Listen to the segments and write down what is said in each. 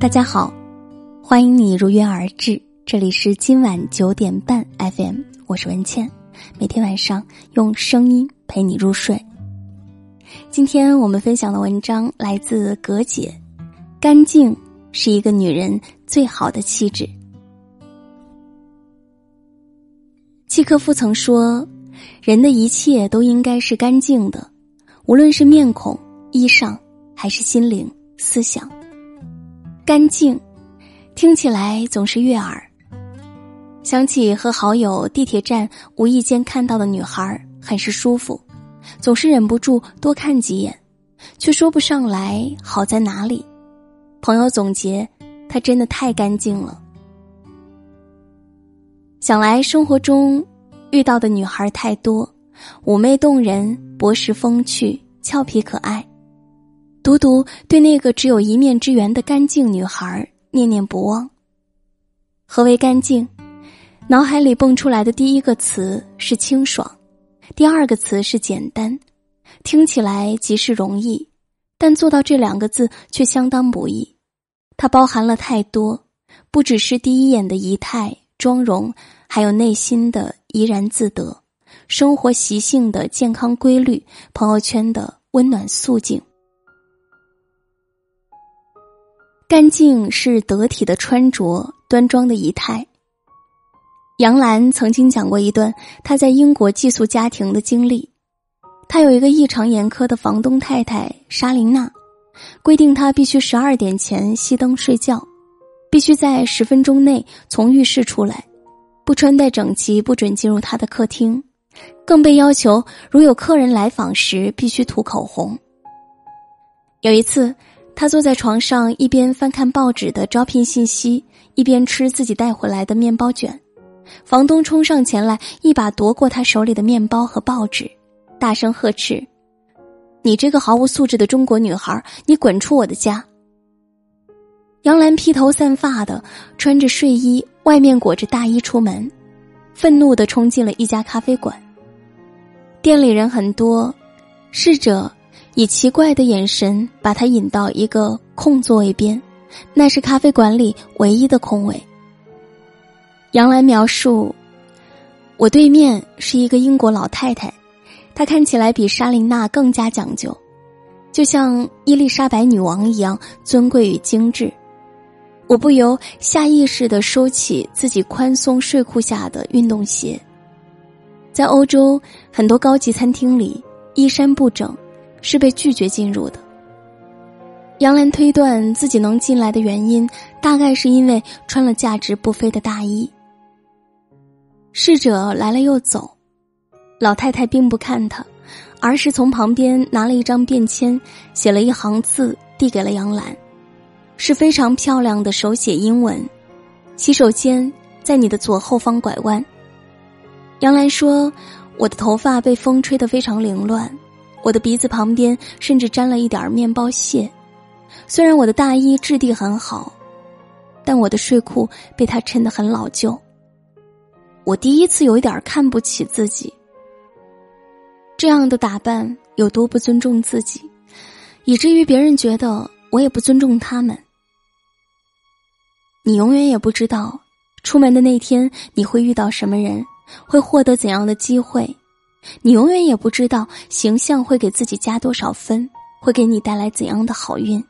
大家好，欢迎你如约而至，这里是今晚九点半 FM，我是文倩，每天晚上用声音陪你入睡。今天我们分享的文章来自葛姐，干净是一个女人最好的气质。契诃夫曾说，人的一切都应该是干净的，无论是面孔、衣裳，还是心灵、思想。干净，听起来总是悦耳。想起和好友地铁站无意间看到的女孩，很是舒服，总是忍不住多看几眼，却说不上来好在哪里。朋友总结，她真的太干净了。想来生活中遇到的女孩太多，妩媚动人，博识风趣，俏皮可爱。独独对那个只有一面之缘的干净女孩念念不忘。何为干净？脑海里蹦出来的第一个词是清爽，第二个词是简单，听起来极是容易，但做到这两个字却相当不易。它包含了太多，不只是第一眼的仪态妆容，还有内心的怡然自得，生活习性的健康规律，朋友圈的温暖素净。干净是得体的穿着，端庄的仪态。杨澜曾经讲过一段她在英国寄宿家庭的经历。她有一个异常严苛的房东太太莎琳娜，规定她必须十二点前熄灯睡觉，必须在十分钟内从浴室出来，不穿戴整齐不准进入她的客厅，更被要求如有客人来访时必须涂口红。有一次。他坐在床上，一边翻看报纸的招聘信息，一边吃自己带回来的面包卷。房东冲上前来，一把夺过他手里的面包和报纸，大声呵斥：“你这个毫无素质的中国女孩，你滚出我的家！”杨澜披头散发的，穿着睡衣，外面裹着大衣出门，愤怒的冲进了一家咖啡馆。店里人很多，侍者。以奇怪的眼神把他引到一个空座位边，那是咖啡馆里唯一的空位。杨澜描述：“我对面是一个英国老太太，她看起来比莎琳娜更加讲究，就像伊丽莎白女王一样尊贵与精致。我不由下意识的收起自己宽松睡裤下的运动鞋。在欧洲很多高级餐厅里，衣衫不整。”是被拒绝进入的。杨澜推断自己能进来的原因，大概是因为穿了价值不菲的大衣。侍者来了又走，老太太并不看他，而是从旁边拿了一张便签，写了一行字递给了杨澜，是非常漂亮的手写英文：“洗手间在你的左后方拐弯。”杨澜说：“我的头发被风吹得非常凌乱。”我的鼻子旁边甚至沾了一点面包屑，虽然我的大衣质地很好，但我的睡裤被他衬得很老旧。我第一次有一点看不起自己，这样的打扮有多不尊重自己，以至于别人觉得我也不尊重他们。你永远也不知道，出门的那天你会遇到什么人，会获得怎样的机会。你永远也不知道形象会给自己加多少分，会给你带来怎样的好运。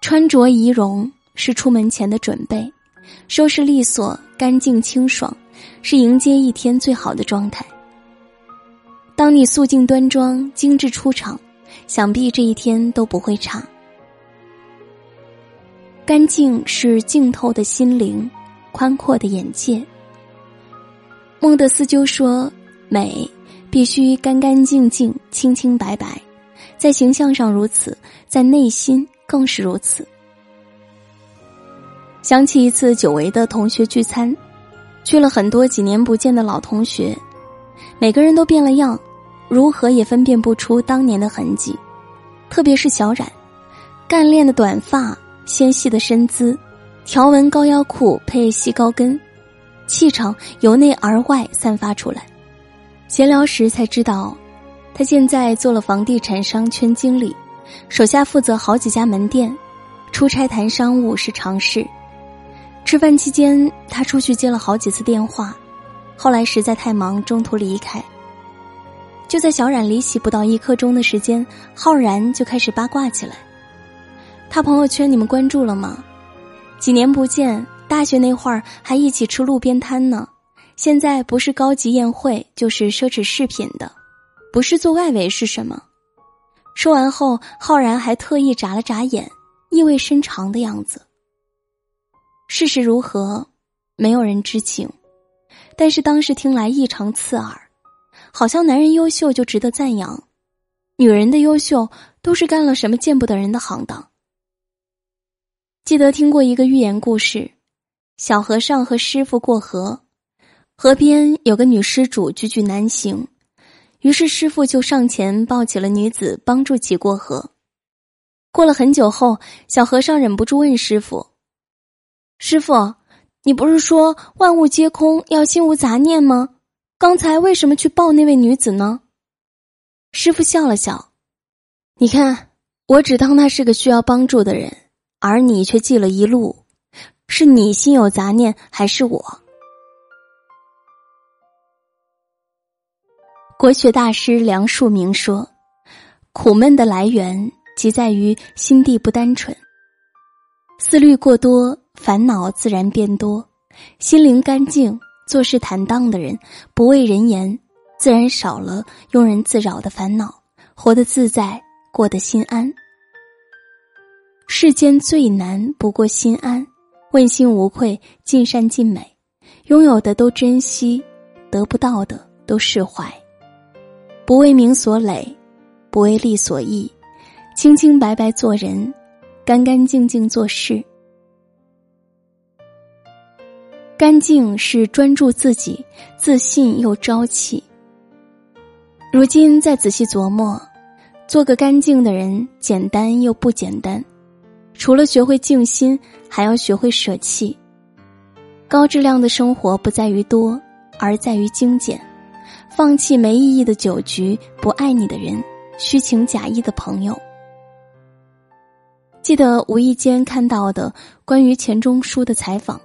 穿着仪容是出门前的准备，收拾利索、干净清爽，是迎接一天最好的状态。当你素净端庄、精致出场，想必这一天都不会差。干净是净透的心灵，宽阔的眼界。孟德斯鸠说：“美必须干干净净、清清白白，在形象上如此，在内心更是如此。”想起一次久违的同学聚餐，去了很多几年不见的老同学，每个人都变了样，如何也分辨不出当年的痕迹。特别是小冉，干练的短发，纤细的身姿，条纹高腰裤配细高跟。气场由内而外散发出来。闲聊时才知道，他现在做了房地产商圈经理，手下负责好几家门店，出差谈商务是常事。吃饭期间，他出去接了好几次电话，后来实在太忙，中途离开。就在小冉离席不到一刻钟的时间，浩然就开始八卦起来。他朋友圈你们关注了吗？几年不见，大学那会儿还一起吃路边摊呢，现在不是高级宴会，就是奢侈饰品的，不是做外围是什么？说完后，浩然还特意眨了眨眼，意味深长的样子。事实如何，没有人知情，但是当时听来异常刺耳。好像男人优秀就值得赞扬，女人的优秀都是干了什么见不得人的行当。记得听过一个寓言故事：小和尚和师傅过河，河边有个女施主踽踽难行，于是师傅就上前抱起了女子，帮助其过河。过了很久后，小和尚忍不住问师傅：“师傅，你不是说万物皆空，要心无杂念吗？”刚才为什么去抱那位女子呢？师傅笑了笑，你看，我只当他是个需要帮助的人，而你却记了一路，是你心有杂念，还是我？国学大师梁漱溟说：“苦闷的来源即在于心地不单纯，思虑过多，烦恼自然变多，心灵干净。”做事坦荡的人，不畏人言，自然少了庸人自扰的烦恼，活得自在，过得心安。世间最难不过心安，问心无愧，尽善尽美，拥有的都珍惜，得不到的都释怀。不为名所累，不为利所役，清清白白做人，干干净净做事。干净是专注自己，自信又朝气。如今再仔细琢磨，做个干净的人，简单又不简单。除了学会静心，还要学会舍弃。高质量的生活不在于多，而在于精简。放弃没意义的酒局，不爱你的人，虚情假意的朋友。记得无意间看到的关于钱钟书的采访。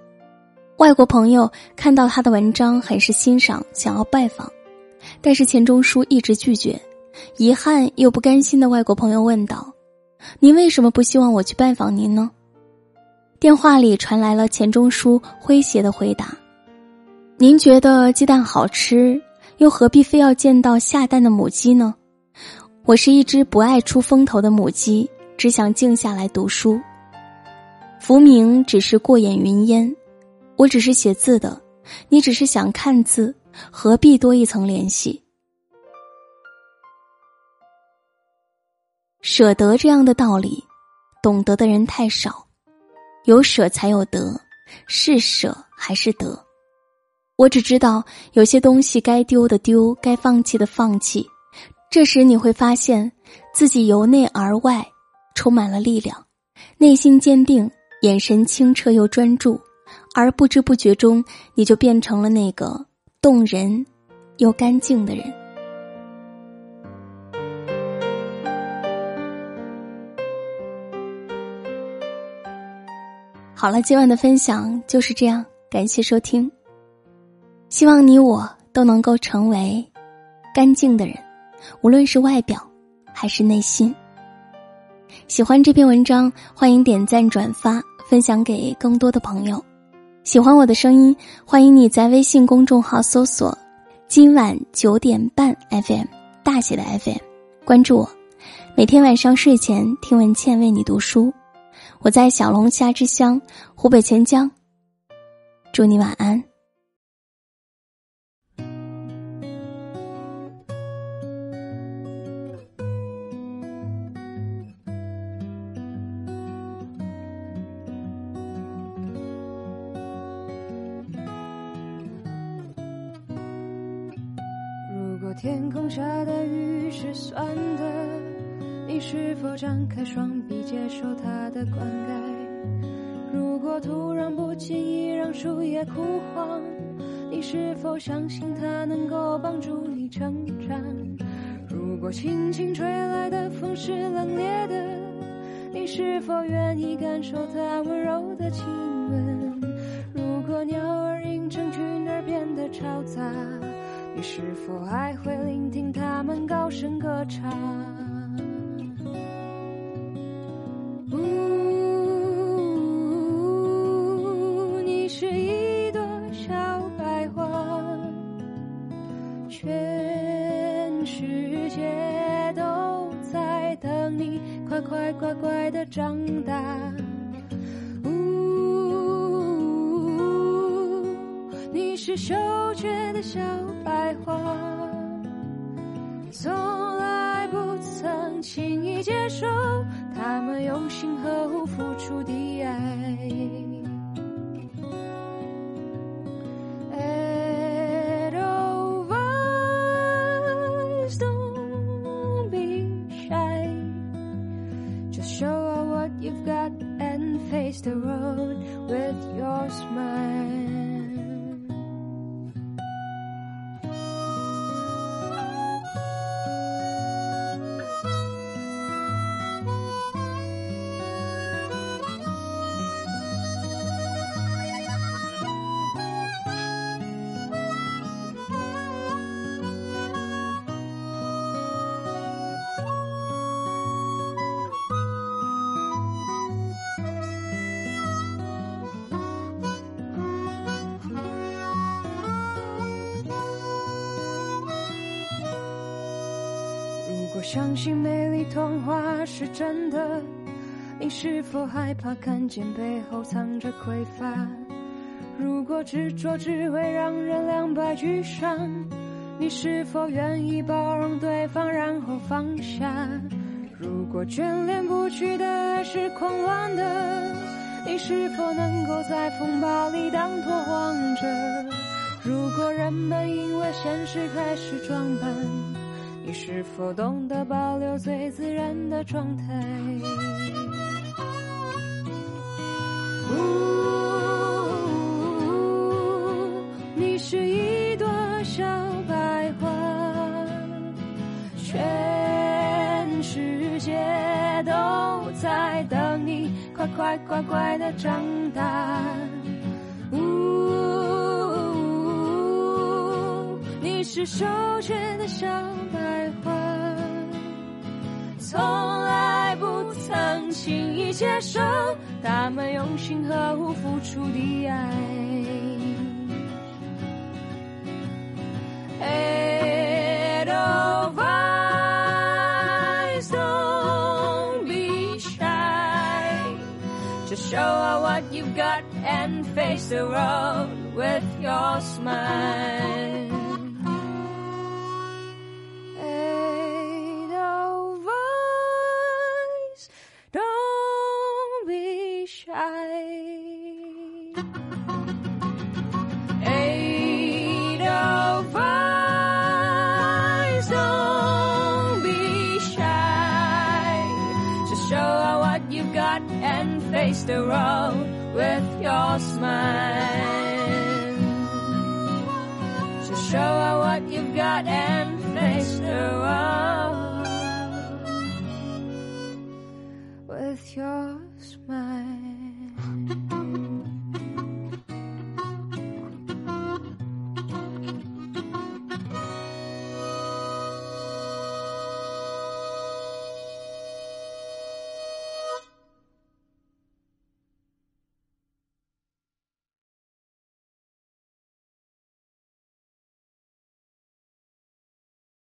外国朋友看到他的文章，很是欣赏，想要拜访，但是钱钟书一直拒绝。遗憾又不甘心的外国朋友问道：“您为什么不希望我去拜访您呢？”电话里传来了钱钟书诙谐的回答：“您觉得鸡蛋好吃，又何必非要见到下蛋的母鸡呢？我是一只不爱出风头的母鸡，只想静下来读书。浮名只是过眼云烟。”我只是写字的，你只是想看字，何必多一层联系？舍得这样的道理，懂得的人太少。有舍才有得，是舍还是得？我只知道有些东西该丢的丢，该放弃的放弃。这时你会发现自己由内而外充满了力量，内心坚定，眼神清澈又专注。而不知不觉中，你就变成了那个动人又干净的人。好了，今晚的分享就是这样，感谢收听。希望你我都能够成为干净的人，无论是外表还是内心。喜欢这篇文章，欢迎点赞、转发，分享给更多的朋友。喜欢我的声音，欢迎你在微信公众号搜索“今晚九点半 FM” 大写的 FM，关注我。每天晚上睡前听文倩为你读书，我在小龙虾之乡湖北潜江，祝你晚安。你是否张开双臂接受它的灌溉？如果突然不经意让树叶枯黄，你是否相信它能够帮助你成长？如果轻轻吹来的风是冷冽的，你是否愿意感受它温柔的亲吻？如果鸟儿因成群而变得嘈杂，你是否还会聆听它们高声歌唱？长大。呜，你是羞怯的小白花，从来不曾轻易接受他们用心呵护付出的爱。The road with your smile. 相信美丽童话是真的，你是否害怕看见背后藏着匮乏？如果执着只会让人两败俱伤，你是否愿意包容对方然后放下？如果眷恋不去的爱是狂乱的，你是否能够在风暴里当拓荒者？如果人们因为现实开始装扮，你是否懂得保留最自然的状态？呜，你是一朵小白花，全世界都在等你，快快乖乖的长大。呜，你是羞怯的小，从来不曾轻易接受他们用心呵护付出的爱。Edelweiss, don't be shy. Just show her what you've got and face the road with your smile. Be shy. Edelweiss, don't be shy. Just show her what you've got and face the road with your smile. Just show her what you've got and face the road with your